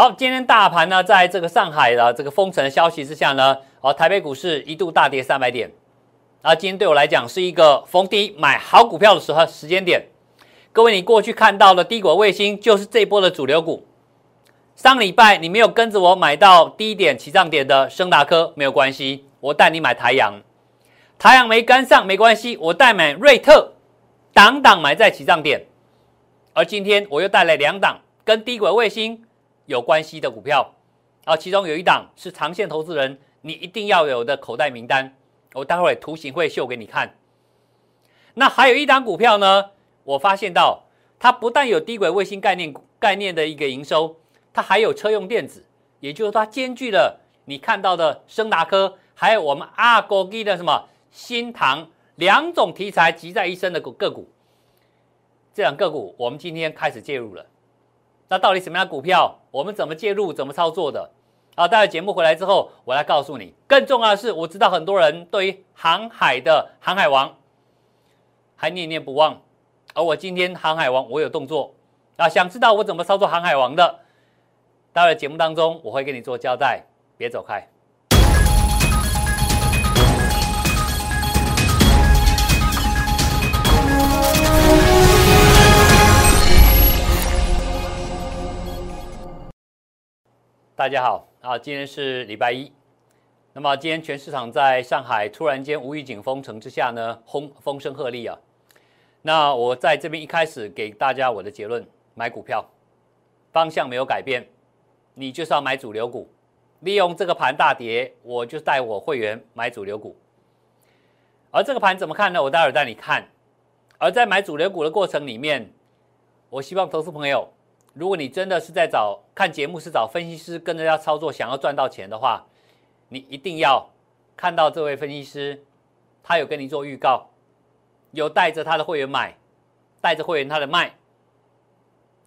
好，今天大盘呢，在这个上海的这个封城的消息之下呢，哦，台北股市一度大跌三百点。啊，今天对我来讲是一个逢低买好股票的时候时间点。各位，你过去看到的低轨卫星就是这波的主流股。上礼拜你没有跟着我买到低点起涨点的升达科没有关系，我带你买台阳。台阳没跟上没关系，我带买瑞特，档档买在起涨点。而今天我又带来两档跟低轨卫星有关系的股票，啊，其中有一档是长线投资人你一定要有的口袋名单，我待会图形会秀给你看。那还有一档股票呢，我发现到它不但有低轨卫星概念概念的一个营收，它还有车用电子，也就是它兼具了你看到的升达科，还有我们阿哥基的什么。新塘两种题材集在一身的股个股，这两个股我们今天开始介入了。那到底什么样的股票，我们怎么介入，怎么操作的？啊，待会节目回来之后，我来告诉你。更重要的是，我知道很多人对于航海的航海王还念念不忘，而我今天航海王我有动作啊，想知道我怎么操作航海王的？待会节目当中我会跟你做交代，别走开。大家好啊，今天是礼拜一。那么今天全市场在上海突然间无预警封城之下呢，轰风声鹤唳啊。那我在这边一开始给大家我的结论：买股票方向没有改变，你就是要买主流股。利用这个盘大跌，我就带我会员买主流股。而这个盘怎么看呢？我待会儿带你看。而在买主流股的过程里面，我希望投资朋友。如果你真的是在找看节目，是找分析师跟着要操作，想要赚到钱的话，你一定要看到这位分析师，他有跟你做预告，有带着他的会员买，带着会员他的卖。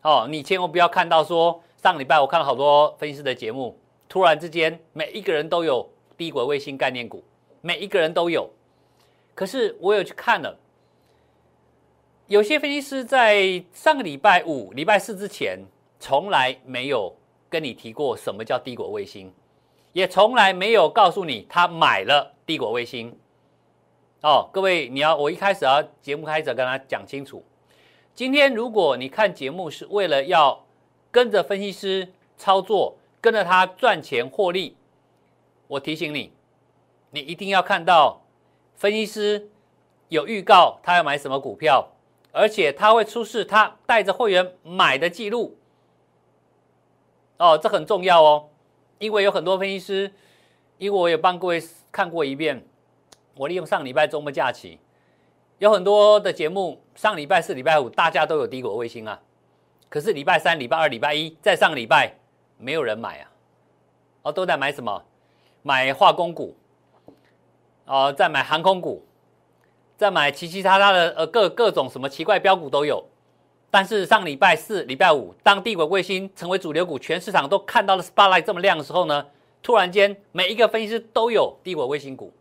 哦，你千万不要看到说上礼拜我看了好多分析师的节目，突然之间每一个人都有低轨卫星概念股，每一个人都有，可是我有去看了。有些分析师在上个礼拜五、礼拜四之前，从来没有跟你提过什么叫低轨卫星，也从来没有告诉你他买了低轨卫星。哦，各位，你要我一开始要节目开始跟他讲清楚。今天如果你看节目是为了要跟着分析师操作，跟着他赚钱获利，我提醒你，你一定要看到分析师有预告他要买什么股票。而且他会出示他带着会员买的记录，哦，这很重要哦，因为有很多分析师，因为我也帮各位看过一遍，我利用上礼拜周末假期，有很多的节目，上礼拜四、礼拜五大家都有低轨卫星啊，可是礼拜三、礼拜二、礼拜一，在上礼拜没有人买啊，哦，都在买什么？买化工股，哦，在买航空股。再买其其他他的呃各各种什么奇怪标股都有，但是上礼拜四、礼拜五，当地轨卫星成为主流股，全市场都看到了 spotlight 这么亮的时候呢，突然间每一个分析师都有地轨卫星股。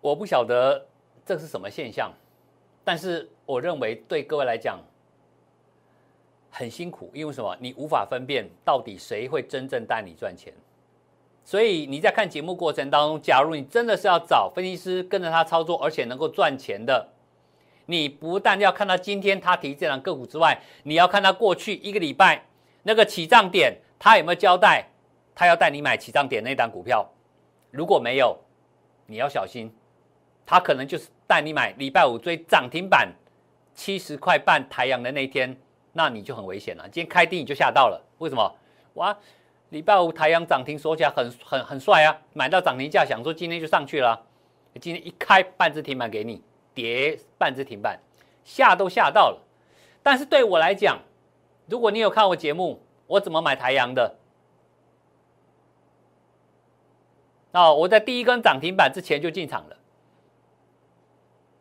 我不晓得这是什么现象，但是我认为对各位来讲很辛苦，因为什么？你无法分辨到底谁会真正带你赚钱。所以你在看节目过程当中，假如你真的是要找分析师跟着他操作，而且能够赚钱的，你不但要看到今天他提这档个股之外，你要看他过去一个礼拜那个起涨点，他有没有交代，他要带你买起涨点那档股票。如果没有，你要小心，他可能就是带你买礼拜五追涨停板七十块半台阳的那一天，那你就很危险了。今天开低你就吓到了，为什么？哇！礼拜五台阳涨停，说起来很很很帅啊！买到涨停价，想说今天就上去了。今天一开半只停板给你，跌半只停板，吓都吓到了。但是对我来讲，如果你有看我节目，我怎么买台阳的？哦，我在第一根涨停板之前就进场了。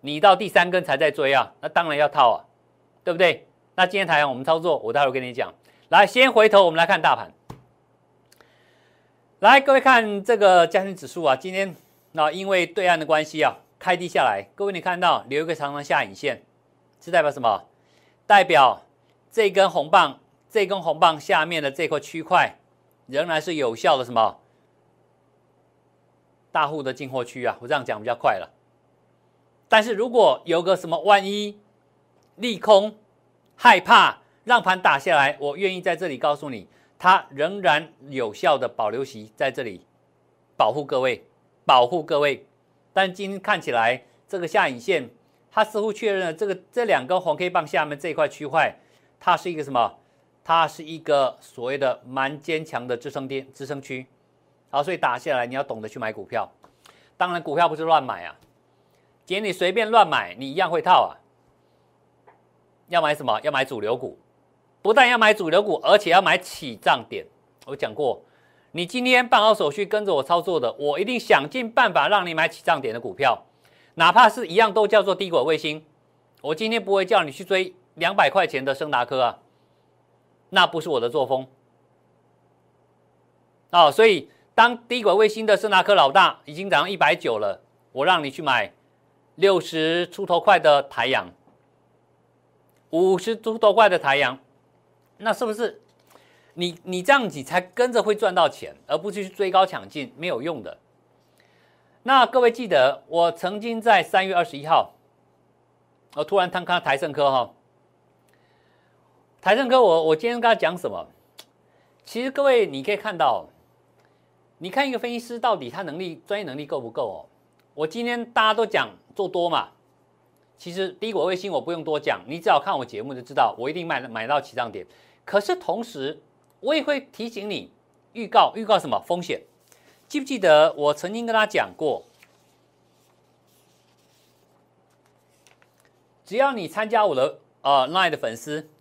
你到第三根才在追啊？那当然要套啊，对不对？那今天太阳我们操作，我待会跟你讲。来，先回头我们来看大盘。来，各位看这个加权指数啊，今天那因为对岸的关系啊，开低下来。各位你看到留一个长长下影线，是代表什么？代表这根红棒，这根红棒下面的这块区块，仍然是有效的什么？大户的进货区啊，我这样讲比较快了。但是如果有个什么万一利空，害怕让盘打下来，我愿意在这里告诉你，它仍然有效的保留席在这里，保护各位，保护各位。但今天看起来，这个下影线，它似乎确认了这个这两根红 K 棒下面这一块区块，它是一个什么？它是一个所谓的蛮坚强的支撑点、支撑区。好，所以打下来你要懂得去买股票。当然，股票不是乱买啊，姐你随便乱买，你一样会套啊。要买什么？要买主流股，不但要买主流股，而且要买起涨点。我讲过，你今天办好手续跟着我操作的，我一定想尽办法让你买起涨点的股票，哪怕是一样都叫做低轨卫星，我今天不会叫你去追两百块钱的升达科啊，那不是我的作风。哦，所以。当低轨卫星的升达科老大已经涨到一百九了，我让你去买六十出头块的台阳，五十出头块的台阳，那是不是你你这样子才跟着会赚到钱，而不是去追高抢进没有用的？那各位记得，我曾经在三月二十一号，我突然看看台盛科哈，台盛科，我我今天跟他讲什么？其实各位你可以看到。你看一个分析师到底他能力专业能力够不够哦？我今天大家都讲做多嘛，其实低轨卫星我不用多讲，你只要看我节目就知道，我一定买买到起涨点。可是同时我也会提醒你，预告预告什么风险？记不记得我曾经跟他讲过，只要你参加我的呃 Line 的粉丝，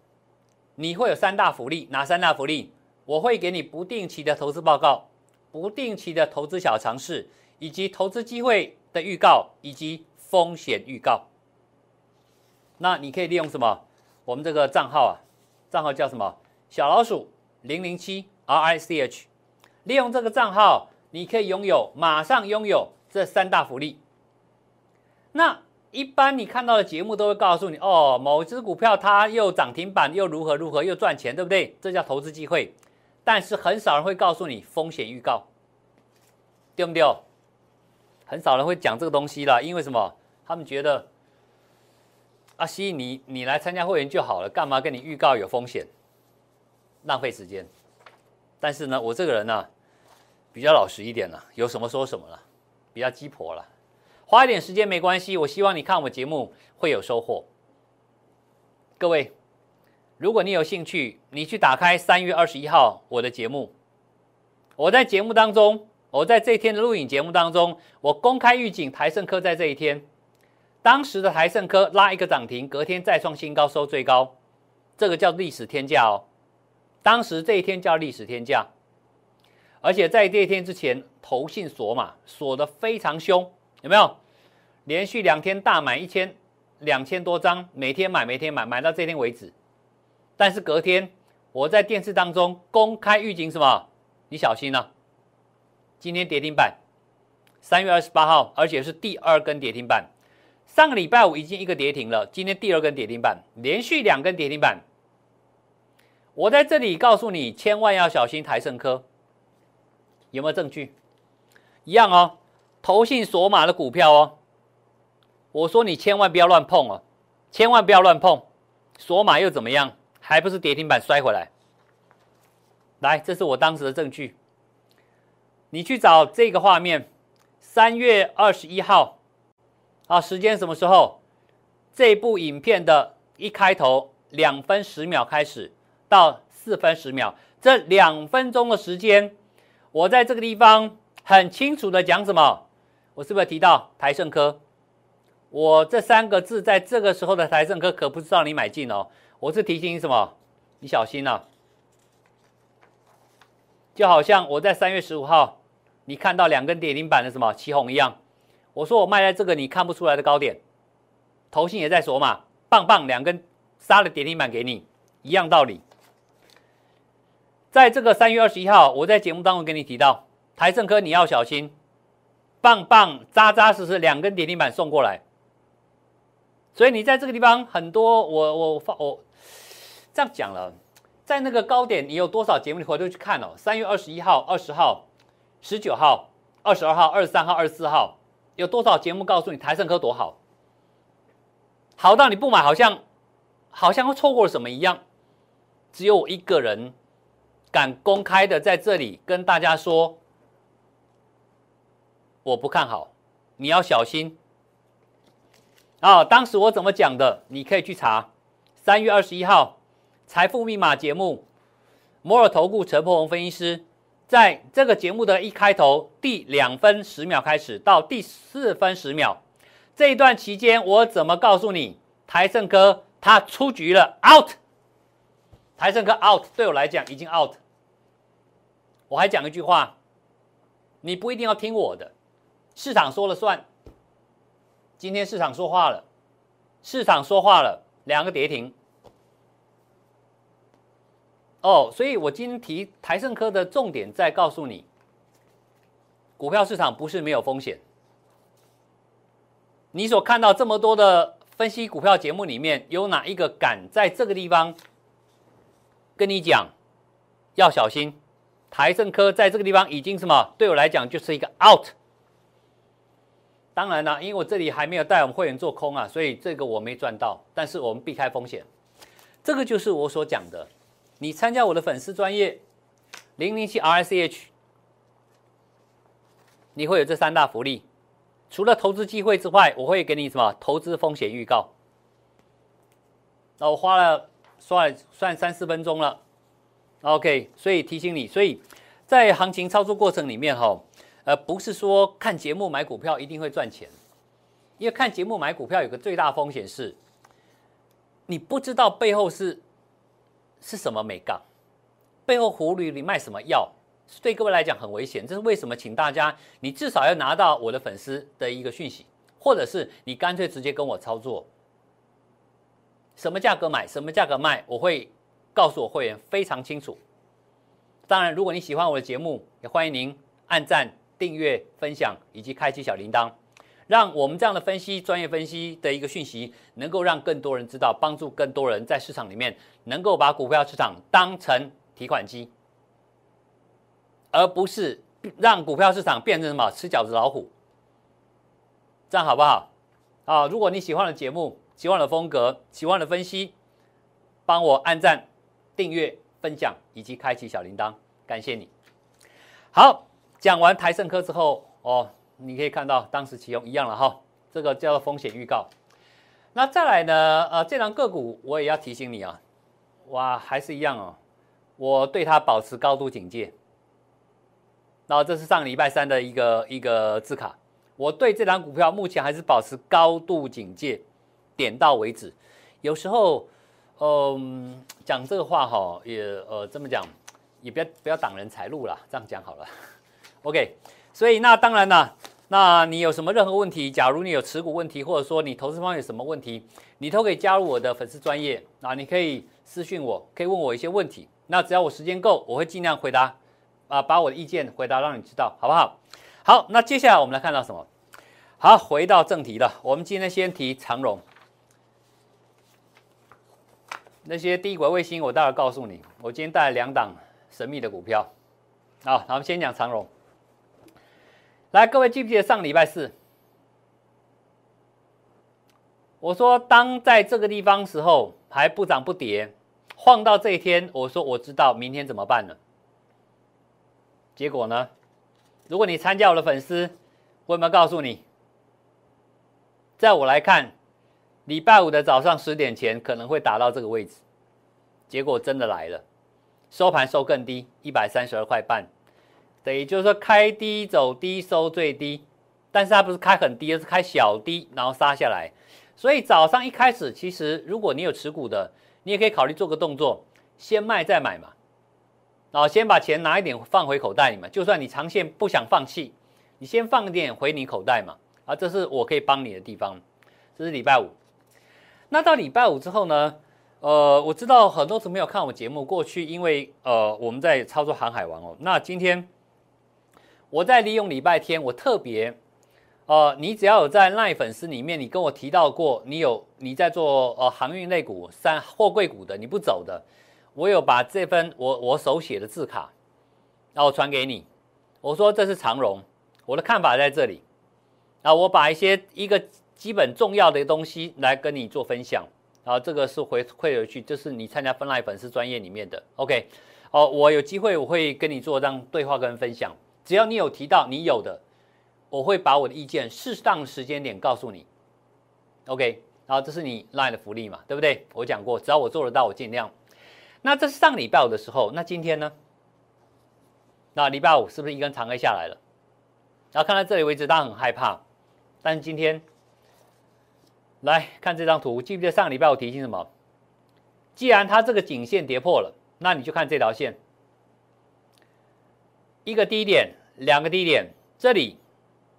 你会有三大福利，哪三大福利？我会给你不定期的投资报告。不定期的投资小尝试，以及投资机会的预告，以及风险预告。那你可以利用什么？我们这个账号啊，账号叫什么？小老鼠零零七 R I C H。利用这个账号，你可以拥有马上拥有这三大福利。那一般你看到的节目都会告诉你，哦，某只股票它又涨停板，又如何如何，又赚钱，对不对？这叫投资机会。但是很少人会告诉你风险预告，对不对？很少人会讲这个东西啦，因为什么？他们觉得阿西，你你来参加会员就好了，干嘛跟你预告有风险？浪费时间。但是呢，我这个人呢，比较老实一点了，有什么说什么了，比较鸡婆了，花一点时间没关系。我希望你看我节目会有收获，各位。如果你有兴趣，你去打开三月二十一号我的节目。我在节目当中，我在这一天的录影节目当中，我公开预警台盛科在这一天，当时的台盛科拉一个涨停，隔天再创新高收最高，这个叫历史天价哦。当时这一天叫历史天价，而且在这一天之前，投信锁码锁的非常凶，有没有？连续两天大买一千两千多张，每天买每天买，买到这天为止。但是隔天，我在电视当中公开预警什么？你小心了，今天跌停板，三月二十八号，而且是第二根跌停板。上个礼拜五已经一个跌停了，今天第二根跌停板，连续两根跌停板。我在这里告诉你，千万要小心台盛科。有没有证据？一样哦，投信索马的股票哦。我说你千万不要乱碰哦，千万不要乱碰，索马又怎么样？还不是跌停板摔回来？来，这是我当时的证据。你去找这个画面，三月二十一号，啊，时间什么时候？这部影片的一开头两分十秒开始到四分十秒，这两分钟的时间，我在这个地方很清楚的讲什么？我是不是提到台盛科？我这三个字在这个时候的台盛科可不是让你买进哦。我是提醒你什么？你小心了，就好像我在三月十五号，你看到两根跌停板的什么旗红一样，我说我卖在这个你看不出来的高点，头信也在锁嘛，棒棒两根杀了跌停板给你，一样道理。在这个三月二十一号，我在节目当中跟你提到，台盛科你要小心，棒棒扎扎实实两根跌停板送过来，所以你在这个地方很多，我我发我。这样讲了，在那个高点，你有多少节目你回头去看哦？三月二十一号、二十号、十九号、二十二号、二十三号、二十四号，有多少节目告诉你台盛科多好？好到你不买，好像好像错过了什么一样。只有我一个人敢公开的在这里跟大家说，我不看好，你要小心。啊，当时我怎么讲的？你可以去查。三月二十一号，财富密码节目，摩尔投顾陈柏宏分析师在这个节目的一开头，第两分十秒开始到第四分十秒。这一段期间，我怎么告诉你？台盛哥他出局了，out。台盛哥 out，对我来讲已经 out。我还讲一句话，你不一定要听我的，市场说了算。今天市场说话了，市场说话了，两个跌停。哦，所以我今天提台盛科的重点在告诉你，股票市场不是没有风险。你所看到这么多的分析股票节目里面，有哪一个敢在这个地方跟你讲要小心？台盛科在这个地方已经什么？对我来讲就是一个 out。当然了，因为我这里还没有带我们会员做空啊，所以这个我没赚到。但是我们避开风险，这个就是我所讲的。你参加我的粉丝专业零零七 RCH，你会有这三大福利。除了投资机会之外，我会给你什么投资风险预告？那我花了算算三四分钟了，OK，所以提醒你，所以在行情操作过程里面哈，呃，不是说看节目买股票一定会赚钱，因为看节目买股票有个最大风险是，你不知道背后是是什么美杠，背后狐狸里卖什么药。对各位来讲很危险，这是为什么？请大家，你至少要拿到我的粉丝的一个讯息，或者是你干脆直接跟我操作，什么价格买，什么价格卖，我会告诉我会员非常清楚。当然，如果你喜欢我的节目，也欢迎您按赞、订阅、分享以及开启小铃铛，让我们这样的分析、专业分析的一个讯息，能够让更多人知道，帮助更多人在市场里面能够把股票市场当成提款机。而不是让股票市场变成什么吃饺子老虎，这样好不好？啊，如果你喜欢的节目、喜欢的风格、喜欢的分析，帮我按赞、订阅、分享以及开启小铃铛，感谢你。好，讲完台盛科之后，哦，你可以看到当时启用一样了哈，这个叫做风险预告。那再来呢？呃，这张个股我也要提醒你啊，哇，还是一样哦，我对它保持高度警戒。然后这是上礼拜三的一个一个字卡，我对这张股票目前还是保持高度警戒，点到为止。有时候，嗯，讲这个话哈，也呃这么讲，也不要不要挡人财路啦，这样讲好了。OK，所以那当然啦，那你有什么任何问题，假如你有持股问题，或者说你投资方有什么问题，你都可以加入我的粉丝专业啊，你可以私讯我，可以问我一些问题。那只要我时间够，我会尽量回答。啊，把我的意见回答，让你知道，好不好？好，那接下来我们来看到什么？好，回到正题了。我们今天先提长荣，那些低轨卫星，我待会告诉你。我今天带来两档神秘的股票。好，那我们先讲长荣。来，各位记不记得上礼拜四，我说当在这个地方时候还不涨不跌，晃到这一天，我说我知道明天怎么办了。结果呢？如果你参加我的粉丝，我有没有告诉你？在我来看，礼拜五的早上十点前可能会打到这个位置。结果真的来了，收盘收更低，一百三十二块半。等于就是说开低走低，收最低。但是它不是开很低，而是开小低，然后杀下来。所以早上一开始，其实如果你有持股的，你也可以考虑做个动作，先卖再买嘛。然后先把钱拿一点放回口袋里嘛，就算你长线不想放弃，你先放一点回你口袋嘛。啊，这是我可以帮你的地方。这是礼拜五。那到礼拜五之后呢？呃，我知道很多朋友看我节目，过去因为呃我们在操作航海王哦。那今天我在利用礼拜天，我特别呃，你只要有在赖粉丝里面，你跟我提到过，你有你在做呃航运类股、三货柜股的，你不走的，我有把这份我我手写的字卡，然后传给你。我说这是长荣，我的看法在这里。啊，我把一些一个基本重要的东西来跟你做分享。然后这个是回馈回去，就是你参加分赖粉丝专业里面的。OK，哦，我有机会我会跟你做这样对话跟分享。只要你有提到你有的。我会把我的意见适当时间点告诉你，OK，然后这是你 line 的福利嘛，对不对？我讲过，只要我做得到，我尽量。那这是上礼拜五的时候，那今天呢？那礼拜五是不是一根长黑下来了？然后看到这里为止，大家很害怕。但是今天来看这张图，记不记得上礼拜我提醒什么？既然它这个颈线跌破了，那你就看这条线，一个低点，两个低点，这里。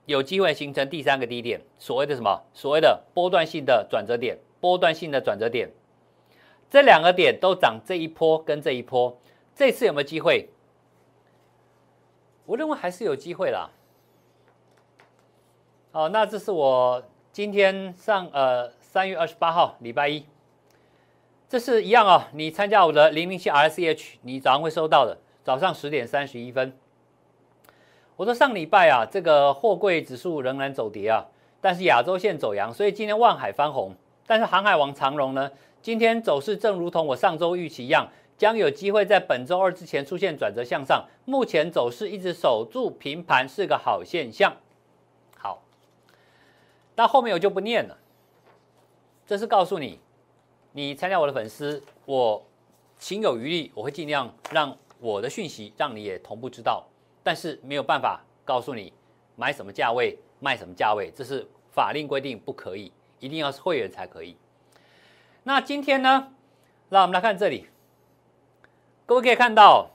有机会形成第三个低点，所谓的什么？所谓的波段性的转折点，波段性的转折点，这两个点都涨这一波跟这一波，这次有没有机会？我认为还是有机会啦。好，那这是我今天上呃三月二十八号礼拜一，这是一样啊。你参加我的零零七 RCH，你早上会收到的，早上十点三十一分。我说上礼拜啊，这个货柜指数仍然走跌啊，但是亚洲线走阳，所以今天万海翻红。但是航海王长荣呢，今天走势正如同我上周预期一样，将有机会在本周二之前出现转折向上。目前走势一直守住平盘，是个好现象。好，那后面我就不念了。这是告诉你，你参加我的粉丝，我情有余力，我会尽量让我的讯息让你也同步知道。但是没有办法告诉你买什么价位卖什么价位，这是法令规定不可以，一定要是会员才可以。那今天呢，让我们来看这里，各位可以看到，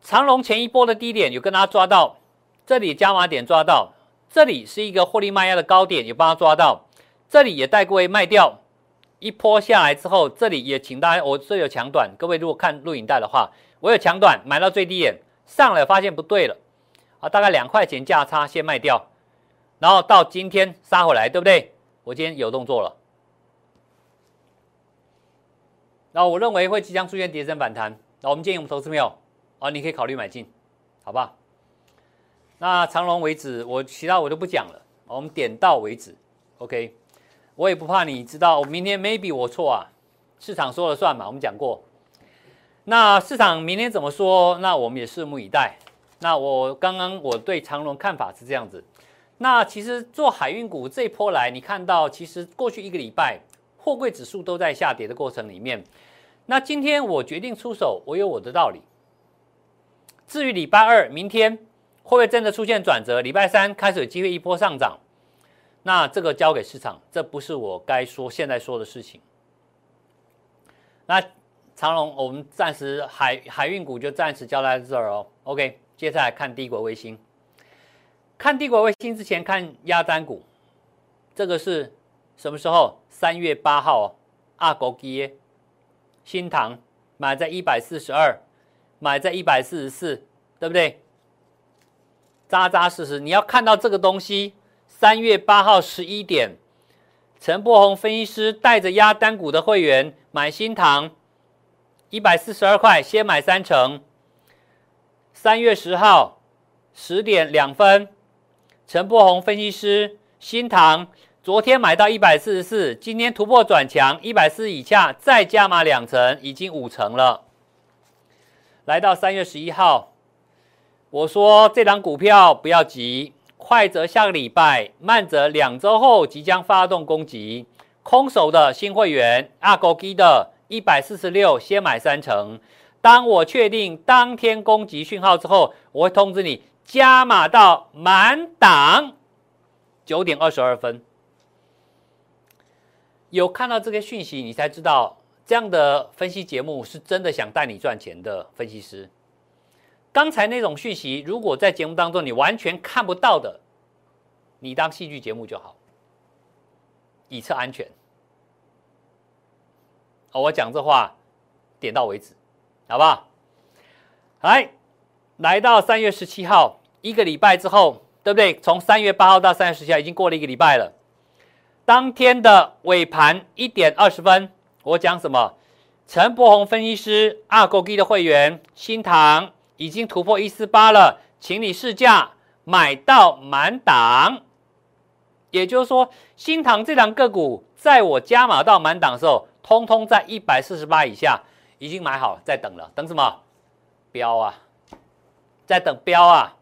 长龙前一波的低点有跟大家抓到，这里加码点抓到，这里是一个获利卖压的高点，有帮它抓到，这里也带各位卖掉，一波下来之后，这里也请大家，我这有强短，各位如果看录影带的话，我有强短买到最低点。上来发现不对了，啊，大概两块钱价差先卖掉，然后到今天杀回来，对不对？我今天有动作了，然后我认为会即将出现跌升反弹，那我们建议我们投资朋友，啊，你可以考虑买进，好吧？那长龙为止，我其他我都不讲了，我们点到为止，OK？我也不怕你知道，明天 maybe 我错啊，市场说了算嘛，我们讲过。那市场明天怎么说？那我们也拭目以待。那我刚刚我对长隆看法是这样子。那其实做海运股这一波来，你看到其实过去一个礼拜货柜指数都在下跌的过程里面。那今天我决定出手，我有我的道理。至于礼拜二明天会不会真的出现转折？礼拜三开始有机会一波上涨，那这个交给市场，这不是我该说现在说的事情。那。长隆，我们暂时海海运股就暂时交代在这儿哦。OK，接下来看帝国卫星。看帝国卫星之前看压单股，这个是什么时候？三月八号哦。阿国基耶新塘买在一百四十二，买在一百四十四，对不对？扎扎实实，你要看到这个东西。三月八号十一点，陈柏宏分析师带着压单股的会员买新塘。一百四十二块，先买三成。三月十号十点两分，陈柏宏分析师新塘昨天买到一百四十四，今天突破转强，一百四以下再加码两成，已经五成了。来到三月十一号，我说这档股票不要急，快则下个礼拜，慢则两周后即将发动攻击。空手的新会员，阿狗基的。一百四十六，先买三成。当我确定当天攻击讯号之后，我会通知你加码到满档。九点二十二分，有看到这个讯息，你才知道这样的分析节目是真的想带你赚钱的分析师。刚才那种讯息，如果在节目当中你完全看不到的，你当戏剧节目就好，以测安全。我讲这话，点到为止，好不好？来，来到三月十七号，一个礼拜之后，对不对？从三月八号到三月十七号，已经过了一个礼拜了。当天的尾盘一点二十分，我讲什么？陈柏宏分析师二勾 G 的会员新塘已经突破一四八了，请你试驾买到满档。也就是说，新塘这档个股，在我加码到满档的时候，通通在一百四十八以下，已经买好，在等了。等什么？标啊，在等标啊！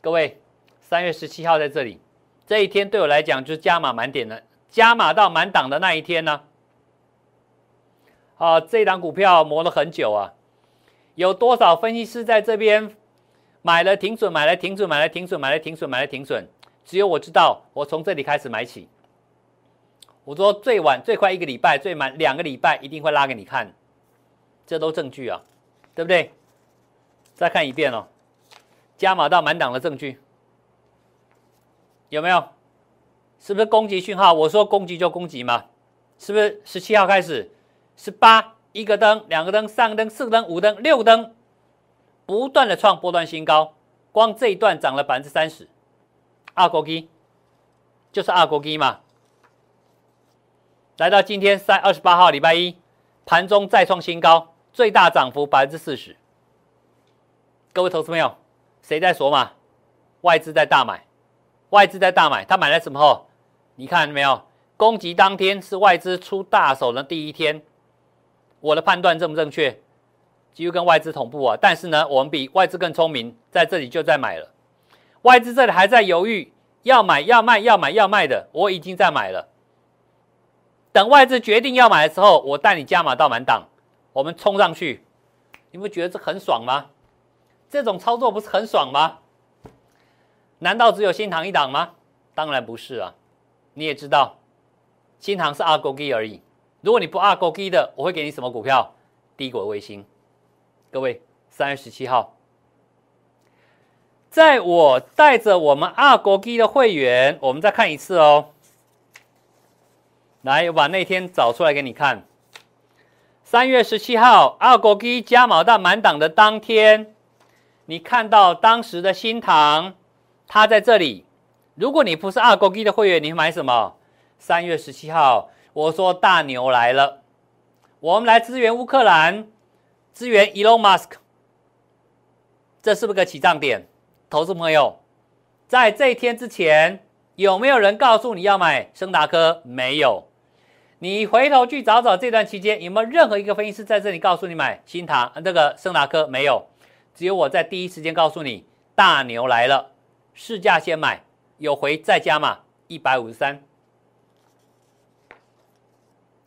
各位，三月十七号在这里，这一天对我来讲就是加码满点的，加码到满档的那一天呢。啊，这档股票磨了很久啊，有多少分析师在这边买了停损，买了停损，买了停损，买了停损，买了停损？只有我知道，我从这里开始买起。我说最晚最快一个礼拜，最慢两个礼拜一定会拉给你看，这都证据啊，对不对？再看一遍哦，加码到满档的证据有没有？是不是攻击讯号？我说攻击就攻击嘛，是不是？十七号开始，十八一个灯，两个灯，三个灯，四个灯，五灯，六个灯，不断的创波段新高，光这一段涨了百分之三十。二国基就是二国基嘛，来到今天三二十八号礼拜一，盘中再创新高，最大涨幅百分之四十。各位投资朋友，谁在锁码？外资在大买，外资在大买，他买在什么后？你看没有？攻击当天是外资出大手的第一天，我的判断正不正确？几乎跟外资同步啊，但是呢，我们比外资更聪明，在这里就在买了。外资这里还在犹豫，要买要卖要买要卖的，我已经在买了。等外资决定要买的时候，我带你加码到满档，我们冲上去，你不觉得这很爽吗？这种操作不是很爽吗？难道只有新塘一档吗？当然不是啊！你也知道，新塘是二勾基而已。如果你不二勾基的，我会给你什么股票？低轨卫星。各位，三月十七号。在我带着我们二国基的会员，我们再看一次哦。来，我把那天找出来给你看。三月十七号，二国基加毛到满档的当天，你看到当时的新塘，它在这里。如果你不是二国基的会员，你买什么？三月十七号，我说大牛来了，我们来支援乌克兰，支援 Elon Musk，这是不是个起涨点？投资朋友，在这一天之前，有没有人告诉你要买升达科？没有。你回头去找找这段期间有没有任何一个分析师在这里告诉你买新塘这个升达科？没有。只有我在第一时间告诉你，大牛来了，市价先买，有回再加码，一百五十三。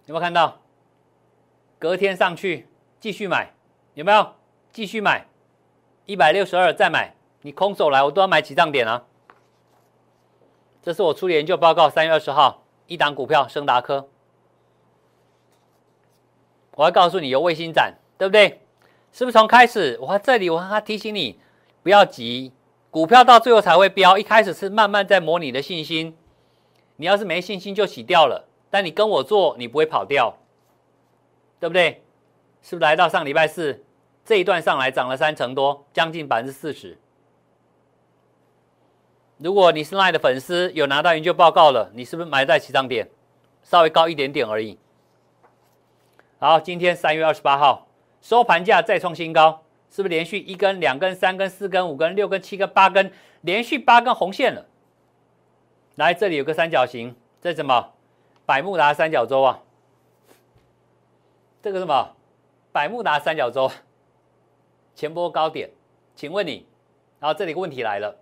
有没有看到？隔天上去继续买，有没有？继续买，一百六十二再买。你空手来，我都要买几涨点啊！这是我出研究报告，三月二十号，一档股票升达科，我要告诉你有卫星展，对不对？是不是从开始？我这里我还提醒你，不要急，股票到最后才会飙，一开始是慢慢在磨你的信心。你要是没信心就洗掉了，但你跟我做，你不会跑掉，对不对？是不是来到上礼拜四这一段上来涨了三成多，将近百分之四十？如果你是 LINE 的粉丝，有拿到研究报告了，你是不是买在起涨点，稍微高一点点而已？好，今天三月二十八号收盘价再创新高，是不是连续一根、两根、三根、四根、五根、六根、七根、八根，连续八根红线了？来，这里有个三角形，这什么？百慕达三角洲啊？这个什么？百慕达三角洲前波高点？请问你，然后这里问题来了。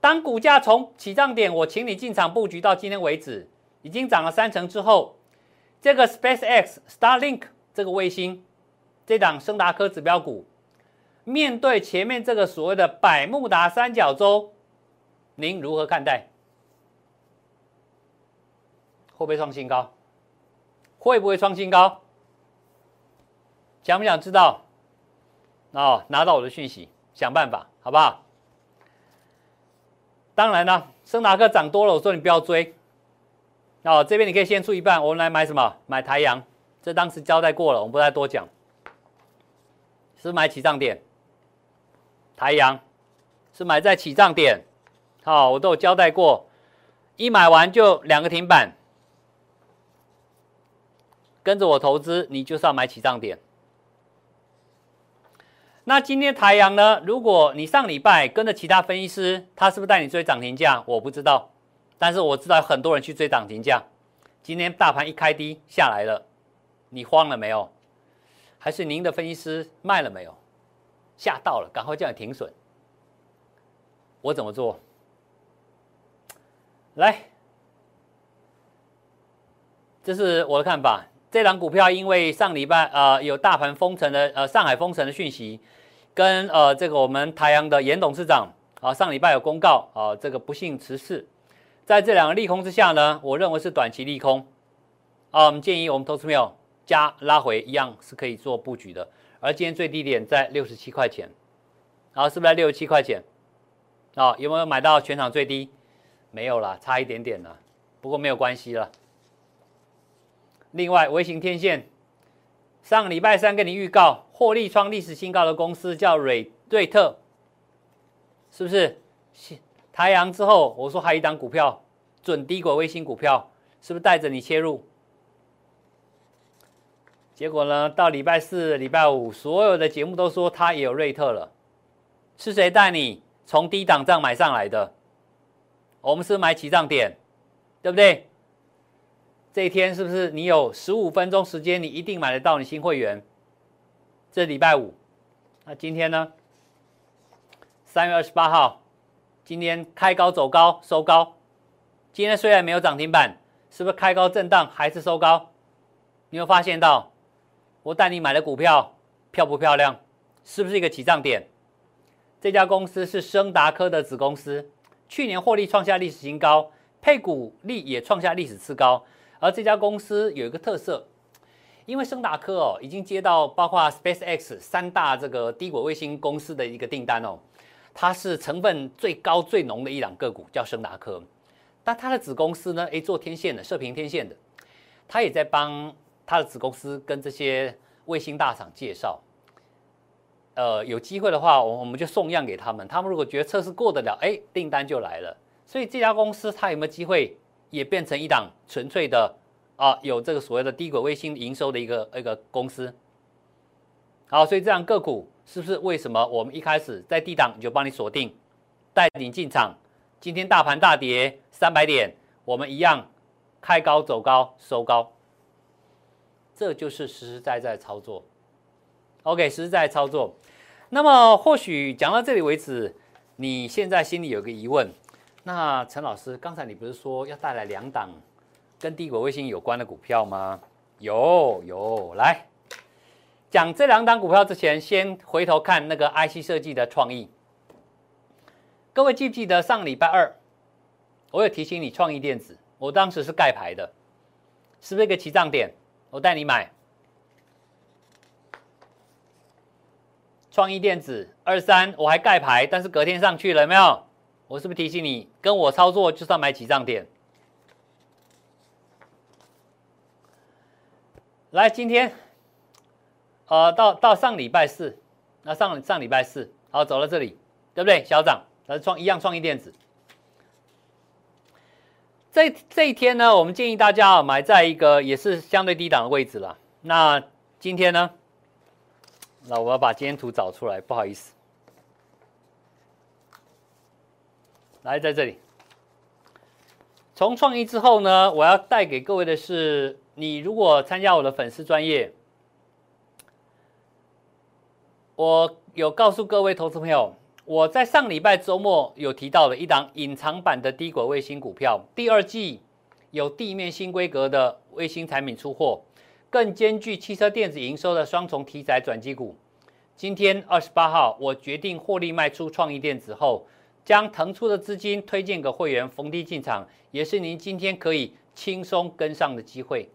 当股价从起涨点，我请你进场布局到今天为止，已经涨了三成之后，这个 SpaceX Starlink 这个卫星，这档升达科指标股，面对前面这个所谓的百慕达三角洲，您如何看待？会不会创新高？会不会创新高？想不想知道？哦，拿到我的讯息，想办法，好不好？当然了，升达克涨多了，我说你不要追。哦，这边你可以先出一半，我们来买什么？买台阳，这当时交代过了，我们不再多讲。是买起涨点，台阳是买在起涨点，好，我都有交代过，一买完就两个停板，跟着我投资，你就是要买起涨点。那今天台阳呢？如果你上礼拜跟着其他分析师，他是不是带你追涨停价？我不知道，但是我知道很多人去追涨停价。今天大盘一开低下来了，你慌了没有？还是您的分析师卖了没有？吓到了，赶快叫你停损。我怎么做？来，这是我的看法。这档股票因为上礼拜呃有大盘封城的呃上海封城的讯息，跟呃这个我们台阳的严董事长啊上礼拜有公告啊这个不幸辞世，在这两个利空之下呢，我认为是短期利空啊，我们建议我们投资朋友加拉回一样是可以做布局的，而今天最低点在六十七块钱，啊是不是在六十七块钱？啊有没有买到全场最低？没有了，差一点点了，不过没有关系了。另外，微型天线上礼拜三跟你预告获利创历史新高的公司叫瑞瑞特，是不是？太阳之后，我说还有一档股票准低轨卫星股票，是不是带着你切入？结果呢，到礼拜四、礼拜五，所有的节目都说他也有瑞特了，是谁带你从低档涨买上来的？我们是买起涨点，对不对？这一天是不是你有十五分钟时间，你一定买得到你新会员？这礼拜五，那今天呢？三月二十八号，今天开高走高收高。今天虽然没有涨停板，是不是开高震荡还是收高？你有发现到我带你买的股票漂不漂亮？是不是一个起涨点？这家公司是升达科的子公司，去年获利创下历史新高，配股利也创下历史次高。而这家公司有一个特色，因为升达科哦已经接到包括 SpaceX 三大这个低轨卫星公司的一个订单哦，它是成分最高最浓的一档个股，叫升达科。但它的子公司呢，诶，做天线的射频天线的，它也在帮他的子公司跟这些卫星大厂介绍。呃，有机会的话，我我们就送样给他们，他们如果觉得测试过得了，哎，订单就来了。所以这家公司它有没有机会？也变成一档纯粹的啊，有这个所谓的低轨卫星营收的一个一个公司。好，所以这样个股是不是为什么我们一开始在低档就帮你锁定，带你进场？今天大盘大跌三百点，我们一样开高走高收高，这就是实实在在操作。OK，实实在在操作。那么或许讲到这里为止，你现在心里有个疑问。那陈老师，刚才你不是说要带来两档跟帝国卫星有关的股票吗？有有，来讲这两档股票之前，先回头看那个 IC 设计的创意。各位记不记得上礼拜二，我有提醒你创意电子，我当时是盖牌的，是不是一个起涨点？我带你买创意电子二三，我还盖牌，但是隔天上去了，有没有？我是不是提醒你，跟我操作就是要买起涨点？来，今天，呃，到到上礼拜四，那上上礼拜四，好，走到这里，对不对？小涨，是创一样创意电子。这这一天呢，我们建议大家啊，买在一个也是相对低档的位置了。那今天呢，那我要把今天图找出来，不好意思。来，在这里，从创意之后呢，我要带给各位的是，你如果参加我的粉丝专业，我有告诉各位投资朋友，我在上礼拜周末有提到了一档隐藏版的低轨卫星股票，第二季有地面新规格的卫星产品出货，更兼具汽车电子营收的双重题材转机股。今天二十八号，我决定获利卖出创意电子后。将腾出的资金推荐给会员逢低进场，也是您今天可以轻松跟上的机会。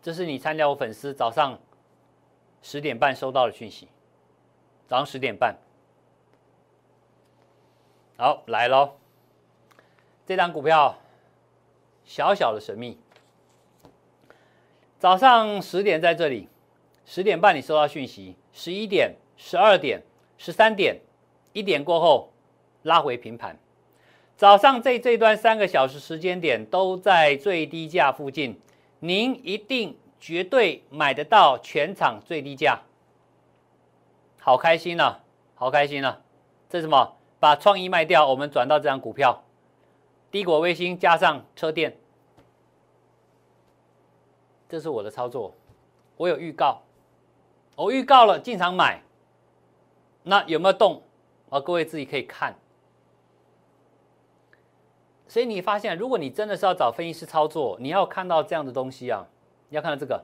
这是你参加我粉丝早上十点半收到的讯息，早上十点半。好，来喽！这张股票小小的神秘，早上十点在这里，十点半你收到讯息，十一点、十二点、十三点。一点过后，拉回平盘。早上这这段三个小时时间点都在最低价附近，您一定绝对买得到全场最低价，好开心呐，好开心呐！这什么？把创意卖掉，我们转到这张股票，低果卫星加上车电，这是我的操作，我有预告，我预告了进场买，那有没有动？啊，各位自己可以看。所以你发现，如果你真的是要找分析师操作，你要看到这样的东西啊，你要看到这个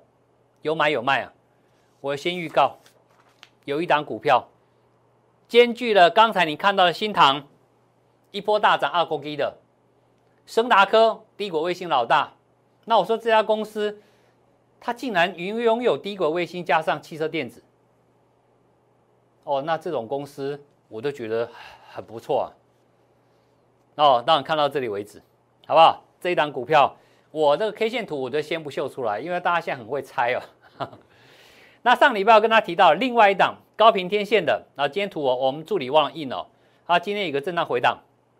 有买有卖啊。我先预告，有一档股票兼具了刚才你看到的新塘一波大涨二公一的升达科低轨卫星老大。那我说这家公司，它竟然拥拥有低轨卫星加上汽车电子。哦，那这种公司我都觉得很不错啊。哦，当然看到这里为止，好不好？这一档股票，我这个 K 线图我就先不秀出来，因为大家现在很会猜哦。那上礼拜我跟他提到另外一档高频天线的，那今天图我我们助理忘了印哦。啊，今天有个震荡回档，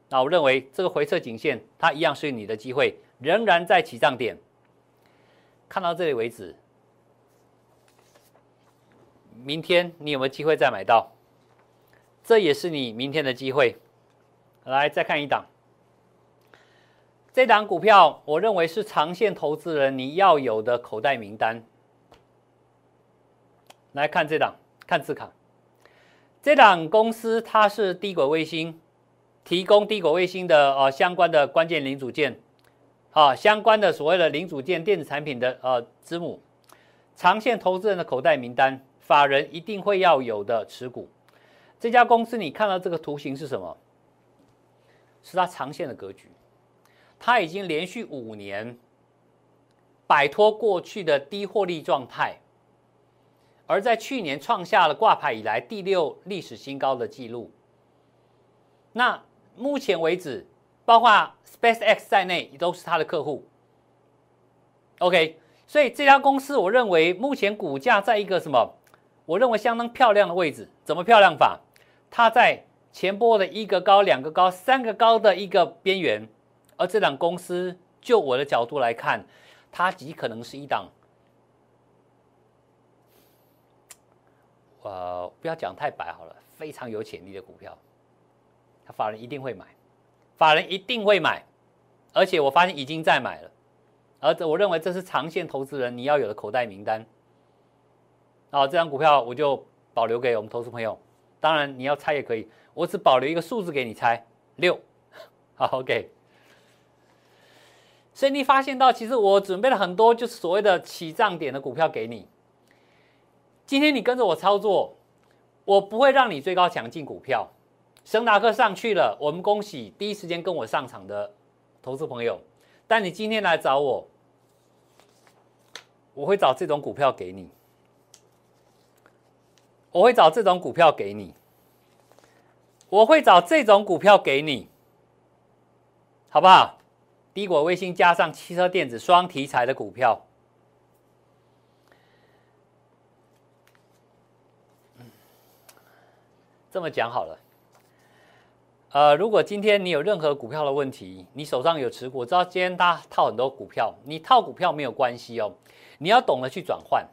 那我认为这个回撤颈线它一样是你的机会，仍然在起涨点。看到这里为止，明天你有没有机会再买到？这也是你明天的机会。来，再看一档。这档股票，我认为是长线投资人你要有的口袋名单。来看这档，看字卡。这档公司它是低轨卫星，提供低轨卫星的呃相关的关键零组件，啊相关的所谓的零组件电子产品的呃支母。长线投资人的口袋名单，法人一定会要有的持股。这家公司你看到这个图形是什么？是它长线的格局，它已经连续五年摆脱过去的低获利状态，而在去年创下了挂牌以来第六历史新高的记录。那目前为止，包括 SpaceX 在内都是它的客户。OK，所以这家公司我认为目前股价在一个什么？我认为相当漂亮的位置。怎么漂亮法？它在。前波的一个高、两个高、三个高的一个边缘，而这档公司，就我的角度来看，它极可能是一档，呃，不要讲太白好了，非常有潜力的股票，法人一定会买，法人一定会买，而且我发现已经在买了，而这我认为这是长线投资人你要有的口袋名单。好，这张股票我就保留给我们投资朋友，当然你要猜也可以。我只保留一个数字给你猜，六，好，OK。所以你发现到，其实我准备了很多，就是所谓的起涨点的股票给你。今天你跟着我操作，我不会让你追高抢进股票。升达克上去了，我们恭喜第一时间跟我上场的投资朋友。但你今天来找我，我会找这种股票给你，我会找这种股票给你。我会找这种股票给你，好不好？低果卫星加上汽车电子双题材的股票。这么讲好了。呃，如果今天你有任何股票的问题，你手上有持股，我知道今天大家套很多股票，你套股票没有关系哦，你要懂得去转换。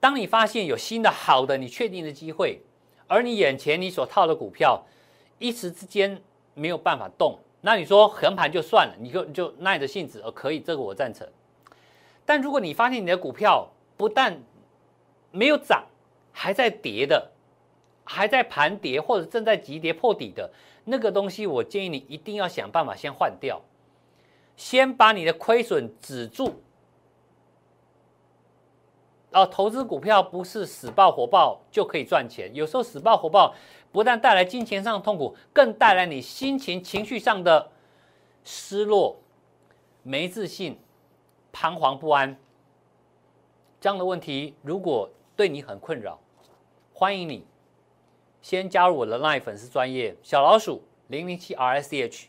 当你发现有新的好的你确定的机会。而你眼前你所套的股票，一时之间没有办法动，那你说横盘就算了，你就就耐着性子，呃，可以，这个我赞成。但如果你发现你的股票不但没有涨，还在跌的，还在盘跌或者正在急跌破底的那个东西，我建议你一定要想办法先换掉，先把你的亏损止住。哦，投资股票不是死抱活抱就可以赚钱，有时候死抱活抱不但带来金钱上的痛苦，更带来你心情、情绪上的失落、没自信、彷徨不安。这样的问题如果对你很困扰，欢迎你先加入我的 LINE 粉丝专业小老鼠零零七 R S H。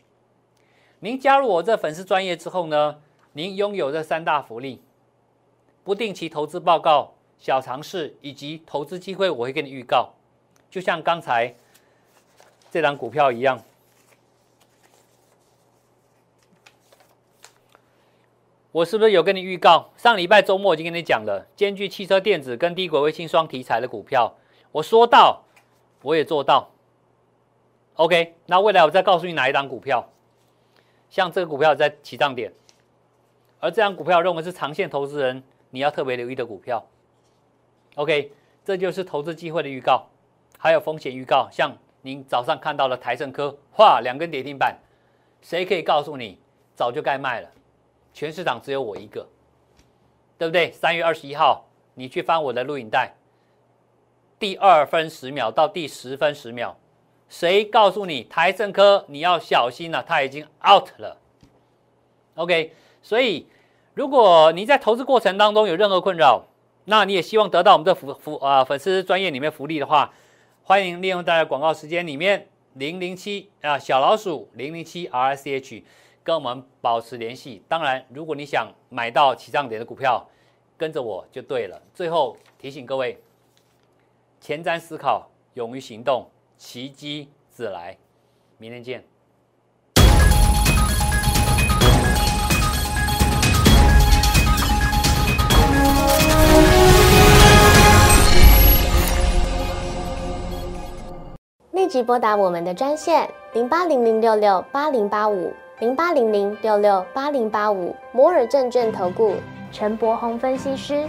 您加入我这粉丝专业之后呢，您拥有这三大福利。不定期投资报告、小尝试以及投资机会，我会跟你预告。就像刚才这档股票一样。我是不是有跟你预告？上礼拜周末已经跟你讲了，兼具汽车电子跟低轨卫星双题材的股票，我说到，我也做到。OK，那未来我再告诉你哪一档股票，像这个股票在起涨点，而这张股票认为是长线投资人你要特别留意的股票。OK，这就是投资机会的预告，还有风险预告。像您早上看到了台盛科，哇，两根跌停板，谁可以告诉你早就该卖了？全市场只有我一个，对不对？三月二十一号，你去翻我的录影带，第二分十秒到第十分十秒，谁告诉你台盛科你要小心了？它已经 out 了。OK，所以如果你在投资过程当中有任何困扰，那你也希望得到我们的福福啊粉丝专业里面福利的话，欢迎利用在广告时间里面零零七啊小老鼠零零七 R C H。跟我们保持联系。当然，如果你想买到起涨点的股票，跟着我就对了。最后提醒各位：前瞻思考，勇于行动，奇迹自来。明天见。立即拨打我们的专线零八零零六六八零八五。零八零零六六八零八五摩尔证券投顾陈柏宏分析师，